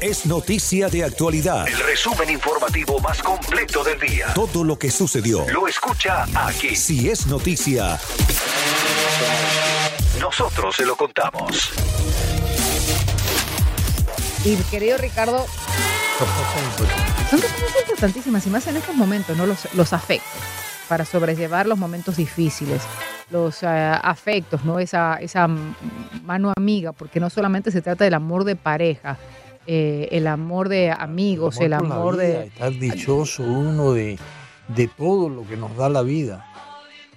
Es Noticia de Actualidad, El resumen informativo más completo del día. todo lo que sucedió. Lo escucha aquí. Si es noticia, Nosotros se lo contamos. Y querido Ricardo, son cosas importantísimas y más en estos momentos, ¿no? Los, los afectos, para sobrellevar los momentos difíciles, los eh, afectos, ¿no? Esa, esa mano amiga, porque no solamente se trata del amor de pareja, eh, el amor de amigos, el amor vida, de... Estar dichoso uno de, de todo lo que nos da la vida.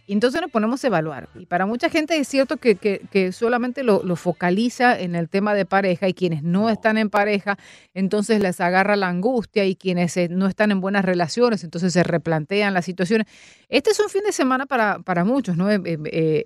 Y entonces nos ponemos a evaluar. Y para mucha gente es cierto que, que- que solamente lo, lo focaliza en el tema de pareja y quienes no están en pareja, entonces les agarra la angustia y quienes eh, no están en buenas relaciones, entonces se replantean las situaciones. Este es un fin de semana para, para muchos, ¿no? Eh,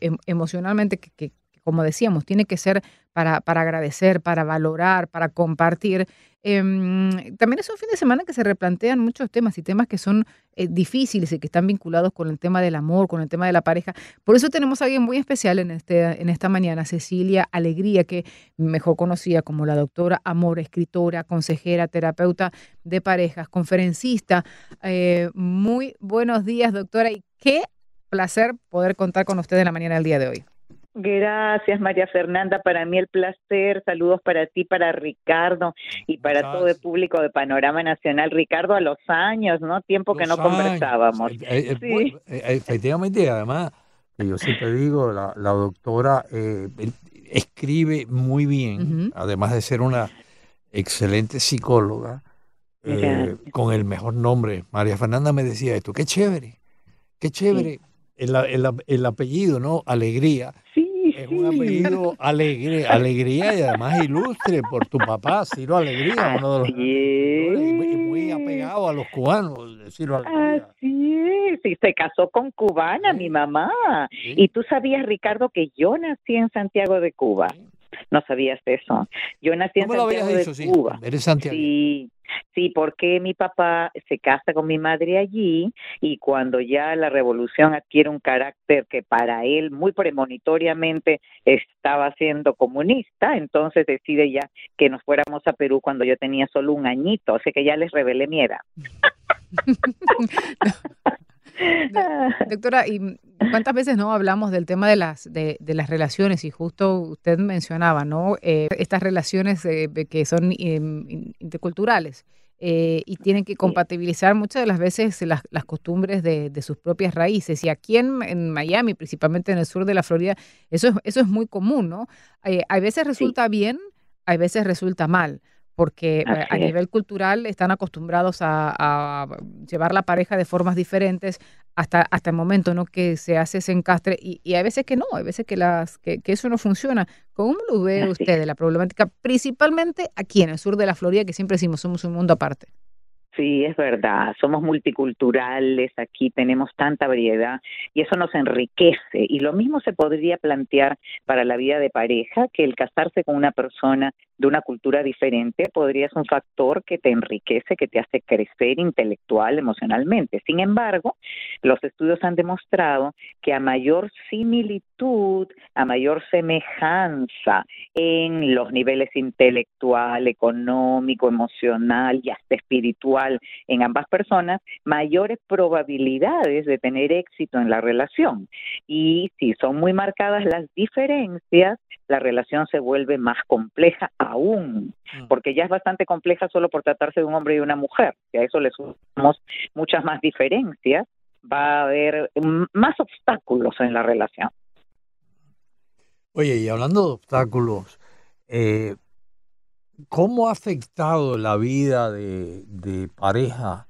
em- emocionalmente, que, como decíamos, tiene que ser para, para agradecer, para valorar, para compartir. Em, también es un fin de semana que se replantean muchos temas y temas que son eh, difíciles y que están vinculados con el tema del amor, con el tema de la pareja. Por eso tenemos a alguien muy especial en, este, en esta mañana, Cecilia Alegría, que mejor conocida como la doctora Amor, escritora, consejera, terapeuta de parejas, conferencista. Eh, muy buenos días, doctora, y qué placer poder contar con usted en la mañana del día de hoy. Gracias, María Fernanda. Para mí el placer. Saludos para ti, para Ricardo y para todo el público de Panorama Nacional. Ricardo, a los años, ¿no? Tiempo que no años. conversábamos. Eh, eh, Sí. bueno, eh, efectivamente, además, yo siempre digo, la, la doctora eh, escribe muy bien, además de ser una excelente psicóloga, eh, con el mejor nombre. María Fernanda me decía esto, qué chévere, qué chévere. El, el- el apellido, ¿no? Alegría. Sí, Es sí. un apellido alegre, alegría y además ilustre por tu papá, Ciro Alegría, uno de los y muy, apegado a los cubanos, Ciro Alegría. Así es, y se casó con cubana, mi mamá. Sí. Y tú sabías, Ricardo, que yo nací en Santiago de Cuba. No sabías eso. Yo nací en lo Santiago habías de dicho, sí. Cuba. Eres Santiago. Sí, sí, porque mi papá se casa con mi madre allí y cuando ya la revolución adquiere un carácter que para él muy premonitoriamente estaba siendo comunista, entonces decide ya que nos fuéramos a Perú cuando yo tenía solo un añito, o sea que ya les revelé mi edad. Doctora, ¿y cuántas veces no hablamos del tema de las de, de las relaciones? Y justo usted mencionaba, ¿no? Eh, estas relaciones eh, que son eh, in- interculturales eh, y tienen que compatibilizar muchas de las veces las, las costumbres de, de sus propias raíces. Y aquí en, en Miami, principalmente en el sur de la Florida, eso es, eso es muy común, ¿no? Eh, a veces resulta bien, a veces resulta mal porque eh, Así a es. nivel cultural están acostumbrados a, a llevar la pareja de formas diferentes hasta, hasta el momento ¿no? que se hace ese encastre y, y hay veces que no, hay veces que, las, que, que eso no funciona. ¿Cómo lo ve Así usted de la problemática, principalmente aquí en el sur de la Florida, que siempre decimos somos un mundo aparte? Sí, es verdad, somos multiculturales, aquí tenemos tanta variedad y eso nos enriquece. Y lo mismo se podría plantear para la vida de pareja, que el casarse con una persona de una cultura diferente podría ser un factor que te enriquece, que te hace crecer intelectual, emocionalmente. Sin embargo, los estudios han demostrado que a mayor similitud, a mayor semejanza en los niveles intelectual, económico, emocional y hasta espiritual en ambas personas, mayores probabilidades de tener éxito en la relación. Y si son muy marcadas las diferencias, la relación se vuelve más compleja aún, porque ya es bastante compleja solo por tratarse de un hombre y una mujer. Si a eso le sumamos muchas más diferencias, va a haber mm, más obstáculos en la relación. Oye, y hablando de obstáculos, eh, ¿cómo ha afectado la vida de, de pareja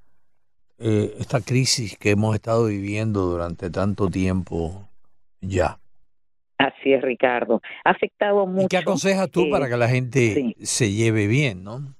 eh, esta crisis que hemos estado viviendo durante tanto tiempo ya? Así es, Ricardo. Ha afectado mucho. ¿Y qué aconsejas tú eh, para que la gente sí. se lleve bien, no?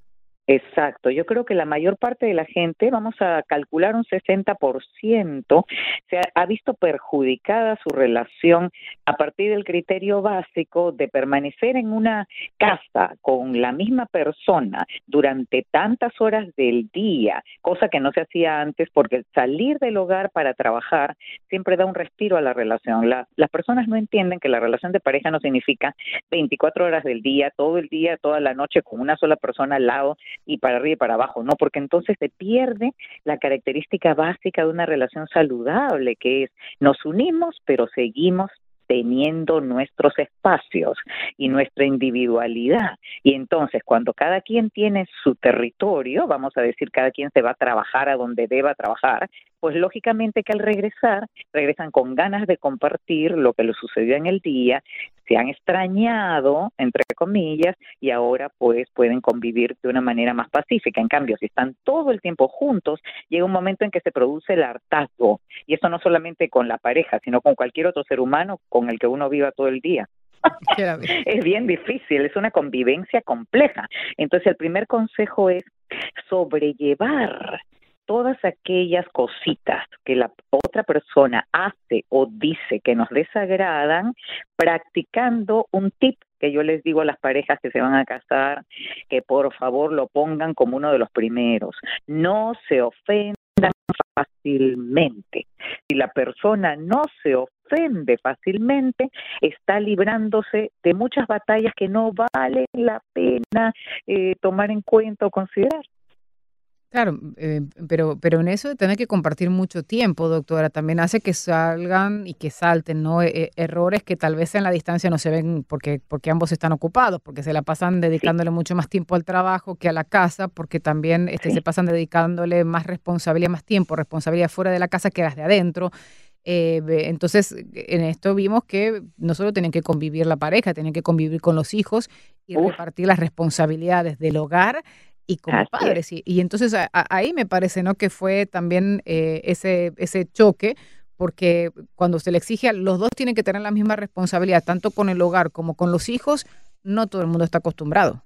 Exacto, yo creo que la mayor parte de la gente, vamos a calcular un 60%, se ha, visto perjudicada su relación a partir del criterio básico de permanecer en una casa con la misma persona durante tantas horas del día, cosa que no se hacía antes porque salir del hogar para trabajar siempre da un respiro a la relación. La, las personas no entienden que la relación de pareja no significa 24 horas del día, todo el día, toda la noche con una sola persona al lado y para arriba y para abajo, no, porque entonces se pierde la característica básica de una relación saludable, que es nos unimos, pero seguimos teniendo nuestros espacios y nuestra individualidad. Y entonces, cuando cada quien tiene su territorio, vamos a decir, cada quien se va a trabajar a donde deba trabajar, pues lógicamente que al regresar, regresan con ganas de compartir lo que les sucedió en el día, se han extrañado, entre comillas, y ahora pues pueden convivir de una manera más pacífica. En cambio, si están todo el tiempo juntos, llega un momento en que se produce el hartazgo, y eso no solamente con la pareja, sino con cualquier otro ser humano con el que uno viva todo el día. es bien difícil, es una convivencia compleja. Entonces, el primer consejo es sobrellevar todas aquellas cositas que la otra persona hace o dice que nos desagradan, practicando un tip que yo les digo a las parejas que se van a casar, que por favor lo pongan como uno de los primeros. No se ofendan fácilmente. Si la persona no se ofende fácilmente, está librándose de muchas batallas que no valen la pena eh, tomar en cuenta o considerar. Claro, eh, pero, pero en eso de tener que compartir mucho tiempo, doctora, también hace que salgan y que salten ¿no? E, errores que tal vez en la distancia no se ven porque, porque ambos están ocupados, porque se la pasan dedicándole mucho más tiempo al trabajo que a la casa, porque también este, se pasan dedicándole más responsabilidad, más tiempo, responsabilidad fuera de la casa que las de adentro. Eh, entonces, en esto vimos que no solo tienen que convivir la pareja, tienen que convivir con los hijos y repartir las responsabilidades del hogar y como padres. Y, y, entonces ahí me parece ¿no? que fue también eh, ese, ese choque, porque cuando se le exige, a los dos tienen que tener la misma responsabilidad, tanto con el hogar como con los hijos, no todo el mundo está acostumbrado.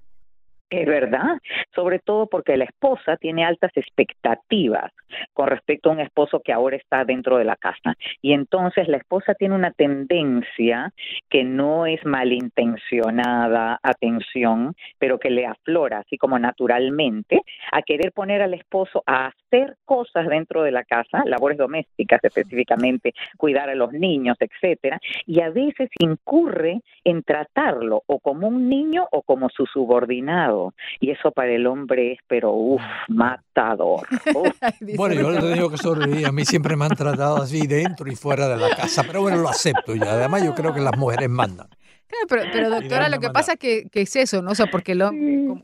Es verdad, sobre todo porque la esposa tiene altas expectativas con respecto a un esposo que ahora está dentro de la casa. Y entonces la esposa tiene una tendencia que no es malintencionada, atención, pero que le aflora, así como naturalmente, a querer poner al esposo a hacer cosas dentro de la casa, labores domésticas específicamente, cuidar a los niños, etcétera, y a veces incurre en tratarlo o como un niño o como su subordinado y eso para el hombre es, pero uff, matador. bueno, yo le digo que sobrevivir. A mí siempre me han tratado así dentro y fuera de la casa, pero bueno, lo acepto ya. Además, yo creo que las mujeres mandan. Claro, pero, doctora, lo que pasa es que, es eso, ¿no? O sea, porque lo,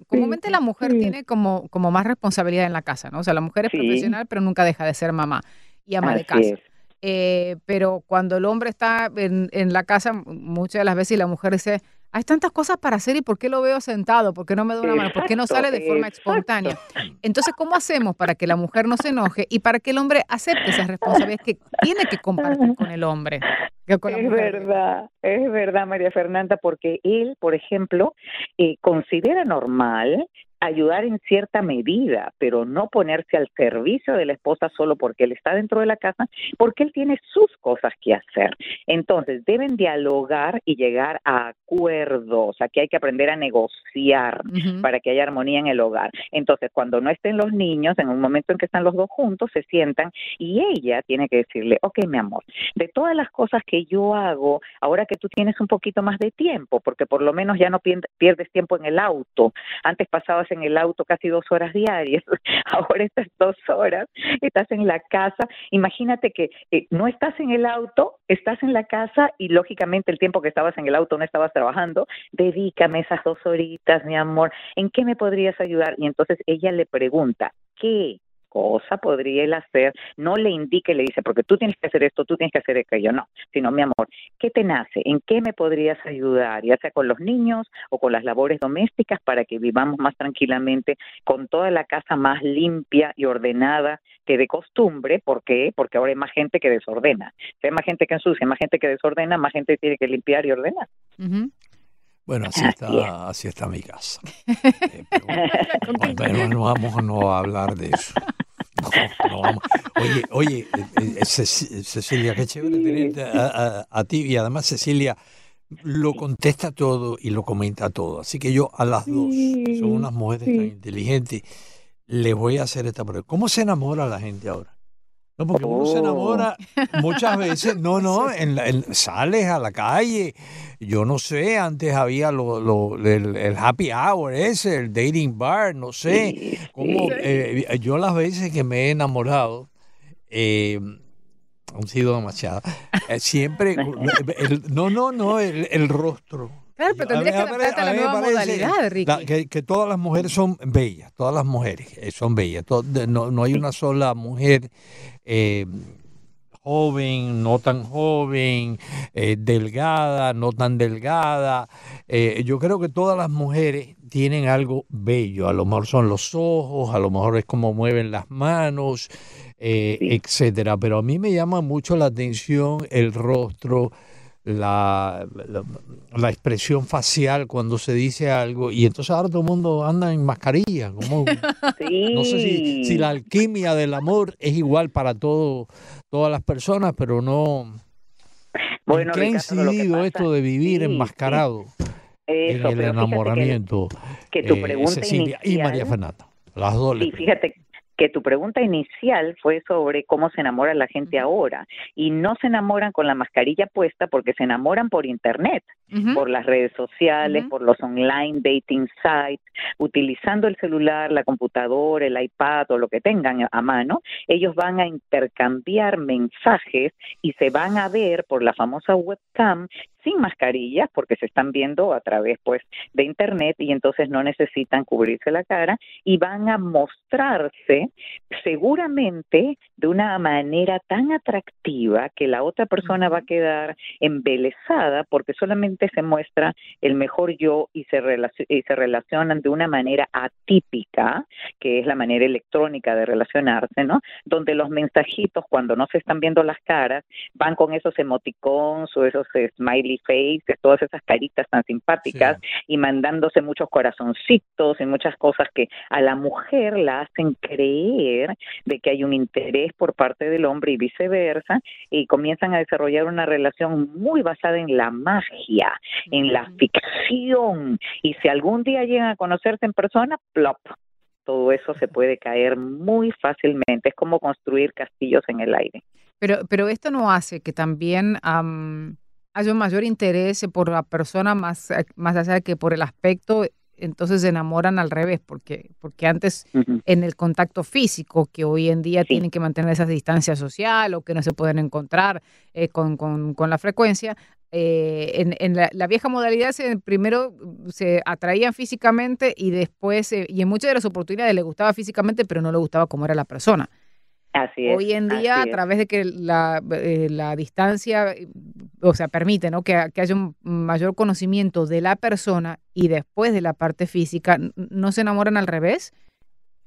comúnmente la mujer tiene como, como más responsabilidad en la casa, ¿no? O sea, la mujer es profesional, pero nunca deja de ser mamá y ama de casa. Eh, pero cuando el hombre está en, en la casa, muchas de las veces la mujer dice, hay tantas cosas para hacer y ¿por qué lo veo sentado? ¿Por qué no me da una mano? ¿Por qué no sale de forma espontánea? Entonces, ¿cómo hacemos para que la mujer no se enoje y para que el hombre acepte esas responsabilidades que tiene que compartir con el hombre? es verdad, es verdad, María Fernanda, porque él, por ejemplo, eh, considera normal ayudar en cierta medida, pero no ponerse al servicio de la esposa solo porque él está dentro de la casa, porque él tiene sus cosas que hacer. Entonces, deben dialogar y llegar a acuerdos. Aquí hay que aprender a negociar para que haya armonía en el hogar. Entonces, cuando no estén los niños, en un momento en que están los dos juntos, se sientan y ella tiene que decirle, ok, mi amor, de todas las cosas que yo hago, ahora que tú tienes un poquito más de tiempo, porque por lo menos ya no pierdes tiempo en el auto. Antes pasabas en el auto casi dos horas diarias, ahora estas dos horas estás en la casa. Imagínate que eh, no estás en el auto, estás en la casa y lógicamente el tiempo que estabas en el auto no estabas trabajando, dedícame esas dos horitas, mi amor, ¿en qué me podrías ayudar? Y entonces ella le pregunta, ¿qué? Cosa podría él hacer, no le indique, le dice, porque tú tienes que hacer esto, tú tienes que hacer aquello, no, sino mi amor, ¿qué te nace? ¿En qué me podrías ayudar? Ya sea con los niños o con las labores domésticas para que vivamos más tranquilamente, con toda la casa más limpia y ordenada que de costumbre, ¿por qué? Porque ahora hay más gente que desordena. Si hay más gente que ensucia, más gente que desordena, más gente tiene que limpiar y ordenar. Bueno, así Así está, así está mi casa. Eh, pero, pero no vamos no a hablar de eso. No, no vamos. Oye, oye, eh, eh, Ceci- Cecilia, qué chévere tenerte a, a- a ti y además Cecilia lo contesta todo y lo comenta todo. Así que yo a las dos, que son unas mujeres tan inteligentes, les voy a hacer esta pregunta. ¿Cómo se enamora la gente ahora? No, porque uno se Oh. enamora muchas veces. No, no, en la- en- sales a la calle. Yo no sé, antes había lo, lo- el, el happy hour ese, el dating bar, no sé. Sí, Cómo, sí. eh, yo las veces que me he enamorado, eh, han sido demasiadas. Eh, siempre, el- no, no, no, el, el rostro. Claro, pero tendrías que adaptarte a la nueva modalidad, Ricky. la- que, que todas las mujeres son bellas, todas las mujeres eh, son bellas. no, no hay una sola mujer eh, joven, no tan joven, eh, delgada, no tan delgada. Eh, yo creo que todas las mujeres tienen algo bello. A lo mejor son los ojos, a lo mejor es como mueven las manos, eh, Sí. etcétera. Pero a mí me llama mucho la atención el rostro, la, la, la expresión facial cuando se dice algo. Y entonces ahora todo el mundo anda en mascarilla. Como, Sí. no sé si, si la alquimia del amor es igual para todo, todas las personas, pero no. Bueno, ¿En qué ha incidido esto de vivir sí, sí. enmascarado en el que- enamoramiento? Que, tu eh, pregunta Cecilia y María Fernanda. Las dos. Sí, fíjate que tu pregunta inicial fue sobre cómo se enamora la gente ahora. Y no se enamoran con la mascarilla puesta porque se enamoran por internet, por las redes sociales, por los online dating sites, utilizando el celular, la computadora, el iPad o lo que tengan a mano, ellos van a intercambiar mensajes y se van a ver por la famosa webcam sin mascarillas porque se están viendo a través pues de internet y entonces no necesitan cubrirse la cara y van a mostrarse seguramente de una manera tan atractiva que la otra persona va a quedar embelesada porque solamente se muestra el mejor yo y se, y se relacionan de una manera atípica, que es la manera electrónica de relacionarse, ¿no? Donde los mensajitos, cuando no se están viendo las caras, van con esos emoticons o esos eh, smiley faces, todas esas caritas tan simpáticas y mandándose muchos corazoncitos y muchas cosas que a la mujer la hacen creer de que hay un interés por parte del hombre y viceversa y comienzan a desarrollar una relación muy basada en la magia, en la ficción y si algún día llegan a conocerse en persona, plop, todo eso se puede caer muy fácilmente. Es como construir castillos en el aire. Pero, pero esto no hace que también am, haya un mayor interés por la persona más, eh, más allá que por el aspecto, entonces se enamoran al revés, porque, porque antes Ujú. en el contacto físico, que hoy en día Sí. tienen que mantener esa distancia social o que no se pueden encontrar eh, con, con- con la frecuencia, eh, en, en la, la vieja modalidad se, primero se atraían físicamente y después, eh, y en muchas de las oportunidades le gustaba físicamente, pero no le gustaba cómo era la persona. Así es. Hoy en día, a través de que la, eh, la distancia, o sea, permite ¿no? que, que haya un mayor conocimiento de la persona y después de la parte física, ¿no se enamoran al revés?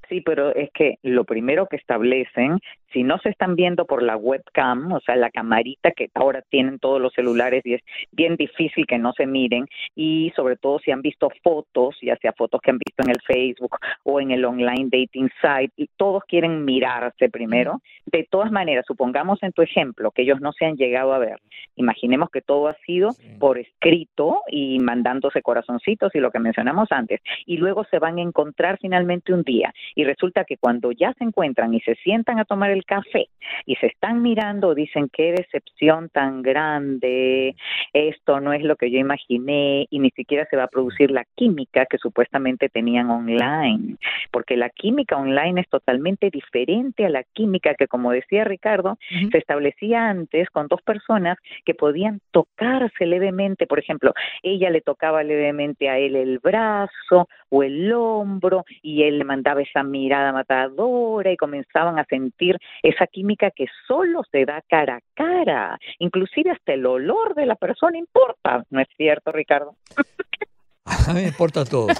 Sí, pero es que lo primero que establecen, si no se están viendo por la webcam, o sea, la camarita que ahora tienen todos los celulares y es bien difícil que no se miren, y sobre todo si han visto fotos, ya sea fotos que han visto en el Facebook o en el online dating site, y todos quieren mirarse primero. De todas maneras, supongamos en tu ejemplo que ellos no se han llegado a ver. Imaginemos que todo ha sido Sí. por escrito y mandándose corazoncitos y lo que mencionamos antes, y luego se van a encontrar finalmente un día y resulta que cuando ya se encuentran y se sientan a tomar el café y se están mirando, dicen qué decepción tan grande, esto no es lo que yo imaginé y ni siquiera se va a producir la química que supuestamente tenían online, porque la química online es totalmente diferente a la química que, como decía Ricardo, se establecía antes con dos personas que podían tocarse levemente, por ejemplo, ella le tocaba levemente a él el brazo o el hombro y él le mandaba esa mirada matadora y comenzaban a sentir esa química que solo se da cara a cara, inclusive hasta el olor de la persona importa, ¿no es cierto, Ricardo? A mí me importa todo.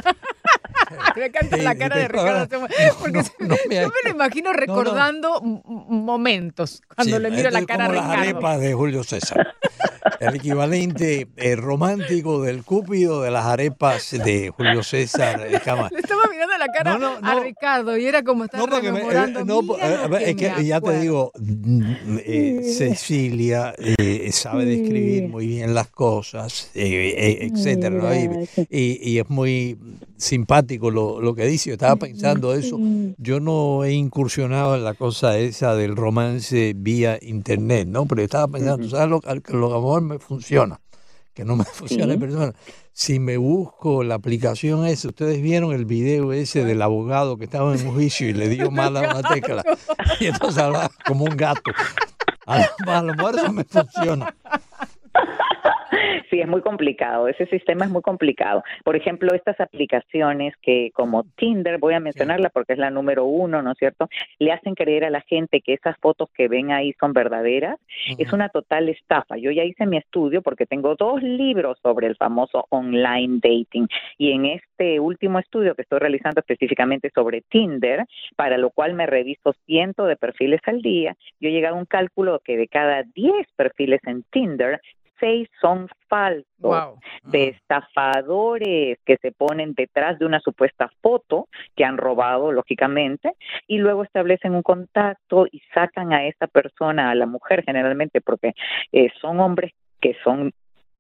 Me encanta Sí, la cara de Ricardo, porque no, se- no me- yo me lo imagino recordando momentos cuando Sí, le miro la cara a como las Ricardo. arepas de Julio César. el equivalente eh, romántico del cúpido de las arepas de Julio César eh, Cama. Le estaba mirando la cara No, no, a no. Ricardo y era como estar No, me- eh, no, "Mira eh, lo es que me ya te acuerdo". digo, mm, eh, Cecilia eh, sabe describir muy bien las cosas, eh, eh, etcétera. Y, y- y es muy simpático lo, lo que dice. Yo estaba pensando eso. Yo no he incursionado en la cosa esa del romance vía internet, ¿no? Pero estaba pensando, ¿tú ¿sabes lo, que- lo a lo mejor me funciona? Que no me funciona en persona. Si me busco la aplicación esa, ustedes vieron el video ese del abogado que estaba en un juicio y le dio mal a una tecla. Y entonces hablaba como un gato. A lo mejor eso me funciona. Sí, es muy complicado. Ese sistema es muy complicado. Por ejemplo, estas aplicaciones que como Tinder, voy a mencionarla porque es la número uno, ¿no es cierto? Le hacen creer a la gente que esas fotos que ven ahí son verdaderas. Es una total estafa. Yo ya hice mi estudio porque tengo dos libros sobre el famoso online dating. Y en este último estudio que estoy realizando específicamente sobre Tinder, para lo cual me reviso cientos de perfiles al día, yo he llegado a un cálculo que de cada 10 perfiles en Tinder, seis son falsos Wow. de estafadores que se ponen detrás de una supuesta foto que han robado, lógicamente, y luego establecen un contacto y sacan a esa persona, a la mujer generalmente, porque eh, son hombres que son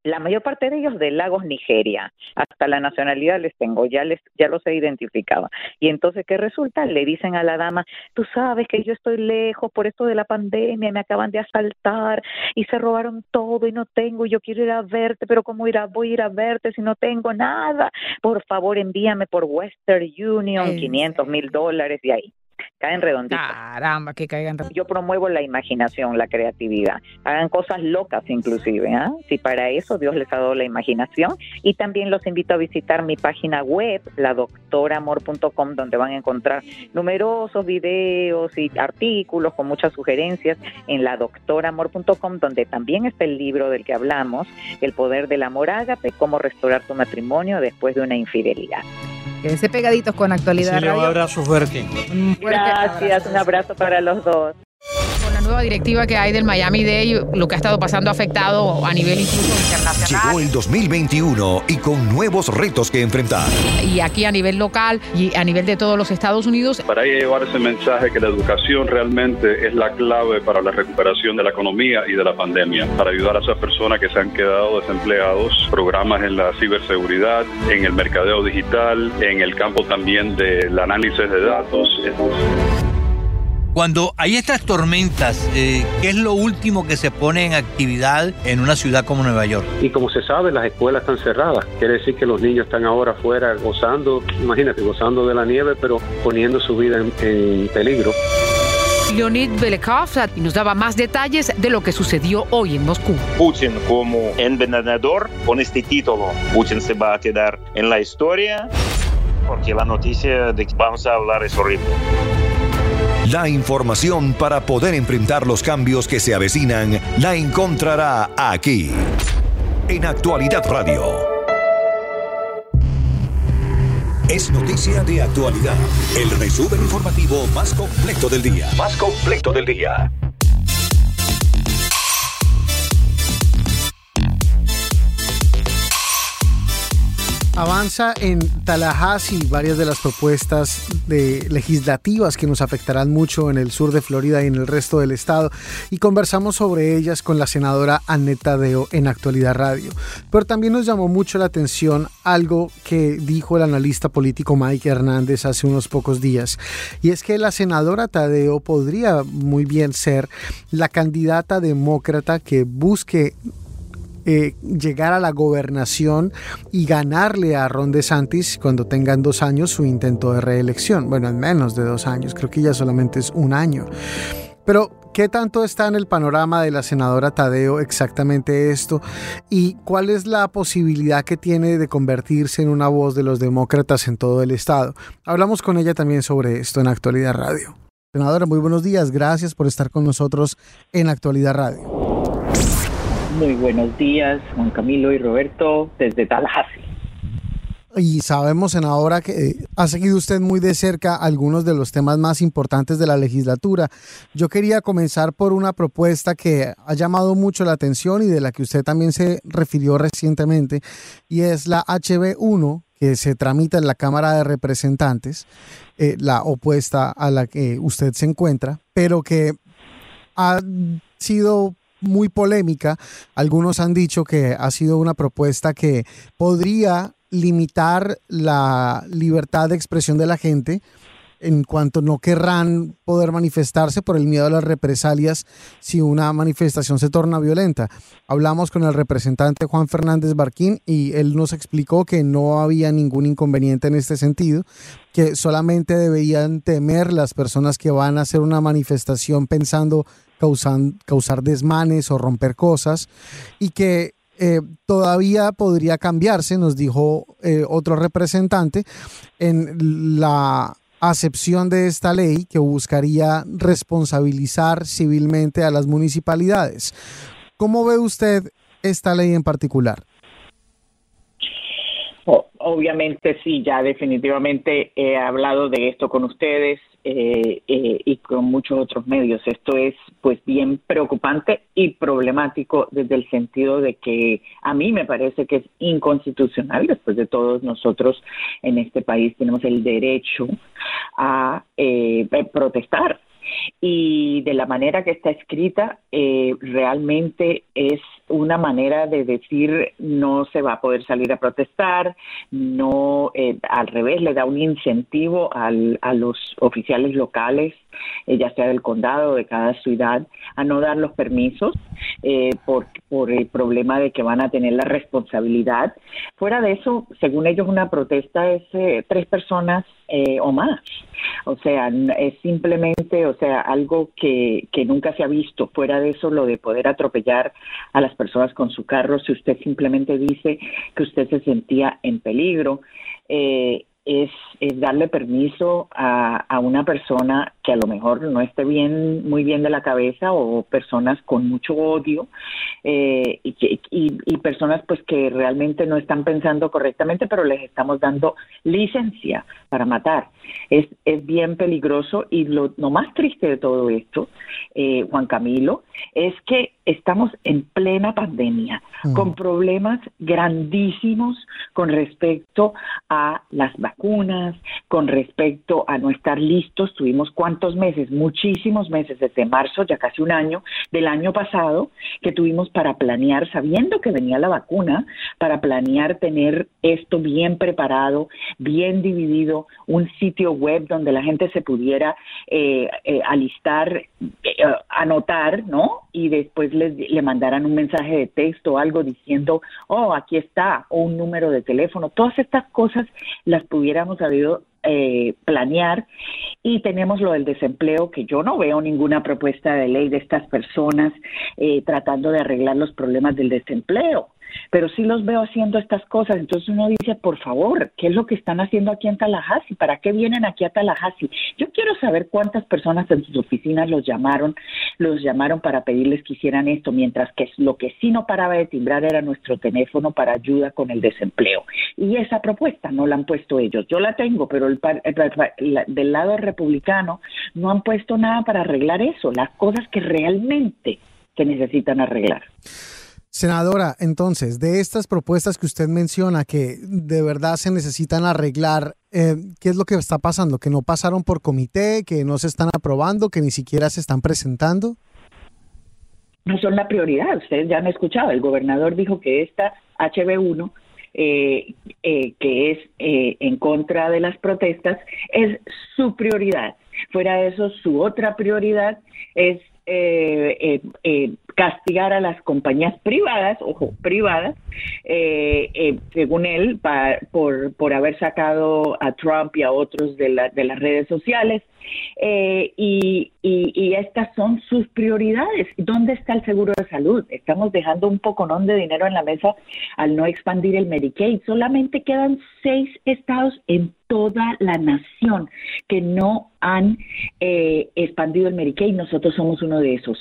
la mayor parte de ellos de Lagos, Nigeria. Hasta la nacionalidad les tengo, ya les ya los he identificado. Y entonces, ¿qué resulta? Le dicen a la dama, tú sabes que yo estoy lejos por esto de la pandemia, me acaban de asaltar y se robaron todo y no tengo, y yo quiero ir a verte, pero ¿cómo ir a, voy a ir a verte si no tengo nada? Por favor, envíame por Western Union ¿En 500 mil dólares y ahí. Caen redonditos. Caramba, que caigan. Yo promuevo la imaginación, la creatividad. Hagan cosas locas inclusive, ¿ah? Si para eso Dios les ha dado la imaginación. Y también los invito a visitar mi página web, ladoctoramor.com, donde van a encontrar numerosos videos y artículos con muchas sugerencias en ladoctoramor.com, donde también está el libro del que hablamos, El poder del amor ágape, cómo restaurar tu matrimonio después de una infidelidad. Quédense pegaditos con actualidad Cecilia, un radio. abrazo fuerte. Un fuerte Gracias, un abrazo para los dos. Nueva directiva que hay del Miami Day, lo que ha estado pasando ha afectado a nivel incluso internacional Llegó el 2021 y con nuevos retos que enfrentar. y aquí a nivel local y a nivel de todos los Estados Unidos. Para llevar ese mensaje que la educación realmente es la clave para la recuperación de la economía y de la pandemia, para ayudar a esas personas que se han quedado desempleados, programas en la ciberseguridad, en el mercadeo digital, en el campo también del análisis de datos. Cuando hay estas tormentas, eh, ¿qué es lo último que se pone en actividad en una ciudad como Nueva York? Y como se sabe, las escuelas están cerradas. Quiere decir que los niños están ahora afuera gozando, imagínate, gozando de la nieve, pero poniendo su vida en, en peligro. Leonid Belekov nos daba más detalles de lo que sucedió hoy en Moscú. Putin como envenenador, con este título, Putin se va a quedar en la historia porque la noticia de que vamos a hablar es horrible. La información para poder enfrentar los cambios que se avecinan la encontrará aquí, en Actualidad Radio. Es noticia de actualidad. El resumen informativo más completo del día. Más completo del día. Avanza en Tallahassee varias de las propuestas de legislativas que nos afectarán mucho en el sur de Florida y en el resto del estado y conversamos sobre ellas con la senadora Annette Tadeo en Actualidad Radio. Pero también nos llamó mucho la atención algo que dijo el analista político Mike Hernández hace unos pocos días y es que la senadora Tadeo podría muy bien ser la candidata demócrata que busque eh, llegar a la gobernación y ganarle a Ron DeSantis cuando tengan dos años su intento de reelección. Bueno, en menos de dos años, creo que ya solamente es un año. Pero, ¿qué tanto está en el panorama de la senadora Tadeo exactamente esto? ¿Y cuál es la posibilidad que tiene de convertirse en una voz de los demócratas en todo el estado? Hablamos con ella también sobre esto en Actualidad Radio. Senadora, muy buenos días. Gracias por estar con nosotros en Actualidad Radio. Muy buenos días, Juan Camilo y Roberto, desde Tallahassee. y sabemos, senadora, que eh, ha seguido usted muy de cerca algunos de los temas más importantes de la legislatura. Yo quería comenzar por una propuesta que ha llamado mucho la atención y de la que usted también se refirió recientemente, y es la HB1, que se tramita en la Cámara de Representantes, eh, la opuesta a la que usted se encuentra, pero que ha sido muy polémica. Algunos han dicho que ha sido una propuesta que podría limitar la libertad de expresión de la gente en cuanto no querrán poder manifestarse por el miedo a las represalias si una manifestación se torna violenta. Hablamos con el representante Juan Fernández Barquín y él nos explicó que no había ningún inconveniente en este sentido, que solamente deberían temer las personas que van a hacer una manifestación pensando causar desmanes o romper cosas y que eh, todavía podría cambiarse, nos dijo eh, otro representante, en la acepción de esta ley que buscaría responsabilizar civilmente a las municipalidades. ¿Cómo ve usted esta ley en particular? obviamente sí, ya definitivamente he hablado de esto con ustedes eh, eh, y con muchos otros medios. Esto es pues bien preocupante y problemático desde el sentido de que a mí me parece que es inconstitucional. Después de todos nosotros en este país tenemos el derecho a eh, protestar y de la manera que está escrita eh, realmente es una manera de decir no se va a poder salir a protestar, no eh, al revés le da un incentivo al, a los oficiales locales, eh, ya sea del condado o de cada ciudad, a no dar los permisos por, por el problema de que van a tener la responsabilidad. Fuera de eso, según ellos, una protesta es tres personas o más. O sea, es simplemente, o sea, algo que, que nunca se ha visto. Fuera de eso, lo de poder atropellar a las personas con su carro, si usted simplemente dice que usted se sentía en peligro, eh, es, es, darle permiso a, a, una persona que a lo mejor no esté bien, muy bien de la cabeza o personas con mucho odio eh, y, y, y, personas pues que realmente no están pensando correctamente, pero les estamos dando licencia para matar. Es, es bien peligroso y lo, lo más triste de todo esto, eh, Juan Camilo, es que estamos en plena pandemia, con problemas grandísimos con respecto a las vacunas, con respecto a no estar listos. Tuvimos cuántos meses, muchísimos meses, desde marzo, ya casi un año del año pasado, que tuvimos para planear, sabiendo que venía la vacuna, para planear tener esto bien preparado, bien dividido, un sitio web donde la gente se pudiera eh, eh, alistar, eh, anotar, ¿no? Y después les, le mandaran un mensaje de texto o algo diciendo, oh, aquí está, o un número de teléfono. Todas estas cosas las pudiéramos haber eh, planear. Y tenemos lo del desempleo que yo no veo ninguna propuesta de ley de estas personas eh, tratando de arreglar los problemas del desempleo pero sí los veo haciendo estas cosas. Entonces uno dice, por favor, ¿qué es lo que están haciendo aquí en Tallahassee? ¿Para qué vienen aquí a Tallahassee? Yo quiero saber cuántas personas en sus oficinas los llamaron, los llamaron para pedirles que hicieran esto, mientras que lo que sí no paraba de timbrar era nuestro teléfono para ayuda con el desempleo. Y esa propuesta no la han puesto ellos. Yo la tengo, pero el, del lado republicano no han puesto nada para arreglar eso, las cosas que realmente se necesitan arreglar. Senadora, entonces, de estas propuestas que usted menciona que de verdad se necesitan arreglar, eh, ¿qué es lo que está pasando? ¿Que no pasaron por comité, que no se están aprobando, que ni siquiera se están presentando? No son la prioridad, ustedes ya han escuchado, el gobernador dijo que esta HB1 eh, eh, que es en contra de las protestas, es su prioridad. Fuera de eso, su otra prioridad es castigar a las compañías privadas, ojo, privadas, eh, eh, según él, por, por haber sacado a Trump y a otros de, la, de las redes sociales. Eh, y, estas son sus prioridades. ¿Dónde está el seguro de salud? Estamos dejando un poconón de dinero en la mesa al no expandir el Medicaid. Solamente quedan seis estados en toda la nación que no han expandido el Medicaid. Nosotros somos uno de esos.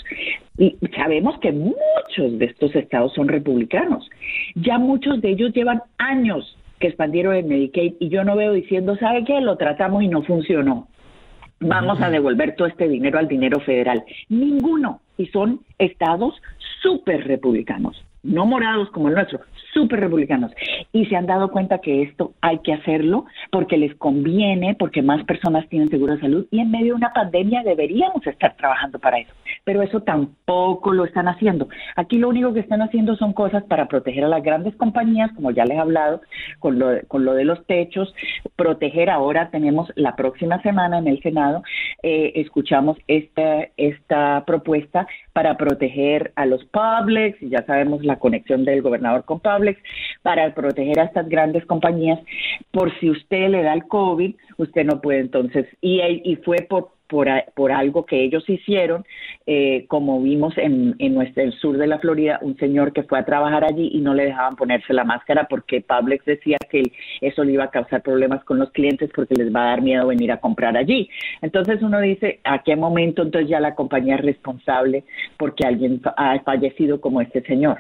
Y sabemos que muchos de estos estados son republicanos. Ya muchos de ellos llevan años que expandieron el Medicaid y yo no veo diciendo, ¿sabe qué? Lo tratamos y no funcionó. Vamos a devolver todo este dinero al dinero federal. Ninguno. Y son estados súper republicanos no morados como el nuestro, súper republicanos, y se han dado cuenta que esto hay que hacerlo porque les conviene, porque más personas tienen seguro de salud y en medio de una pandemia deberíamos estar trabajando para eso. Pero eso tampoco lo están haciendo. Aquí lo único que están haciendo son cosas para proteger a las grandes compañías, como ya les he hablado, con lo, con lo de los techos, proteger ahora tenemos la próxima semana en el Senado, eh, escuchamos esta, esta propuesta para proteger a los publics, y ya sabemos la conexión del gobernador con Publix, para proteger a estas grandes compañías, por si usted le da el COVID, usted no puede entonces, y, fue por por, por algo que ellos hicieron, eh, como vimos en, en nuestro, el sur de la Florida, un señor que fue a trabajar allí y no le dejaban ponerse la máscara porque Publix decía que eso le iba a causar problemas con los clientes porque les va a dar miedo venir a comprar allí. Entonces uno dice, ¿a qué momento entonces ya la compañía es responsable porque alguien ha fallecido como este señor?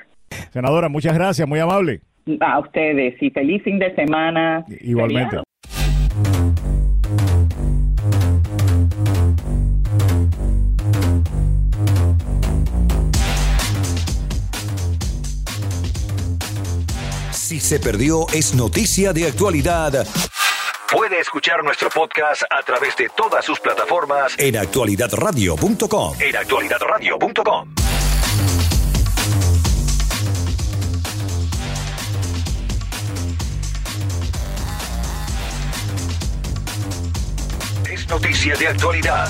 Senadora, muchas gracias, muy amable. A ustedes y feliz fin de semana. Igualmente. Si se perdió, es noticia de actualidad. Puede escuchar nuestro podcast a través de todas sus plataformas en actualidadradio.com. En actualidadradio.com. Es noticia de actualidad.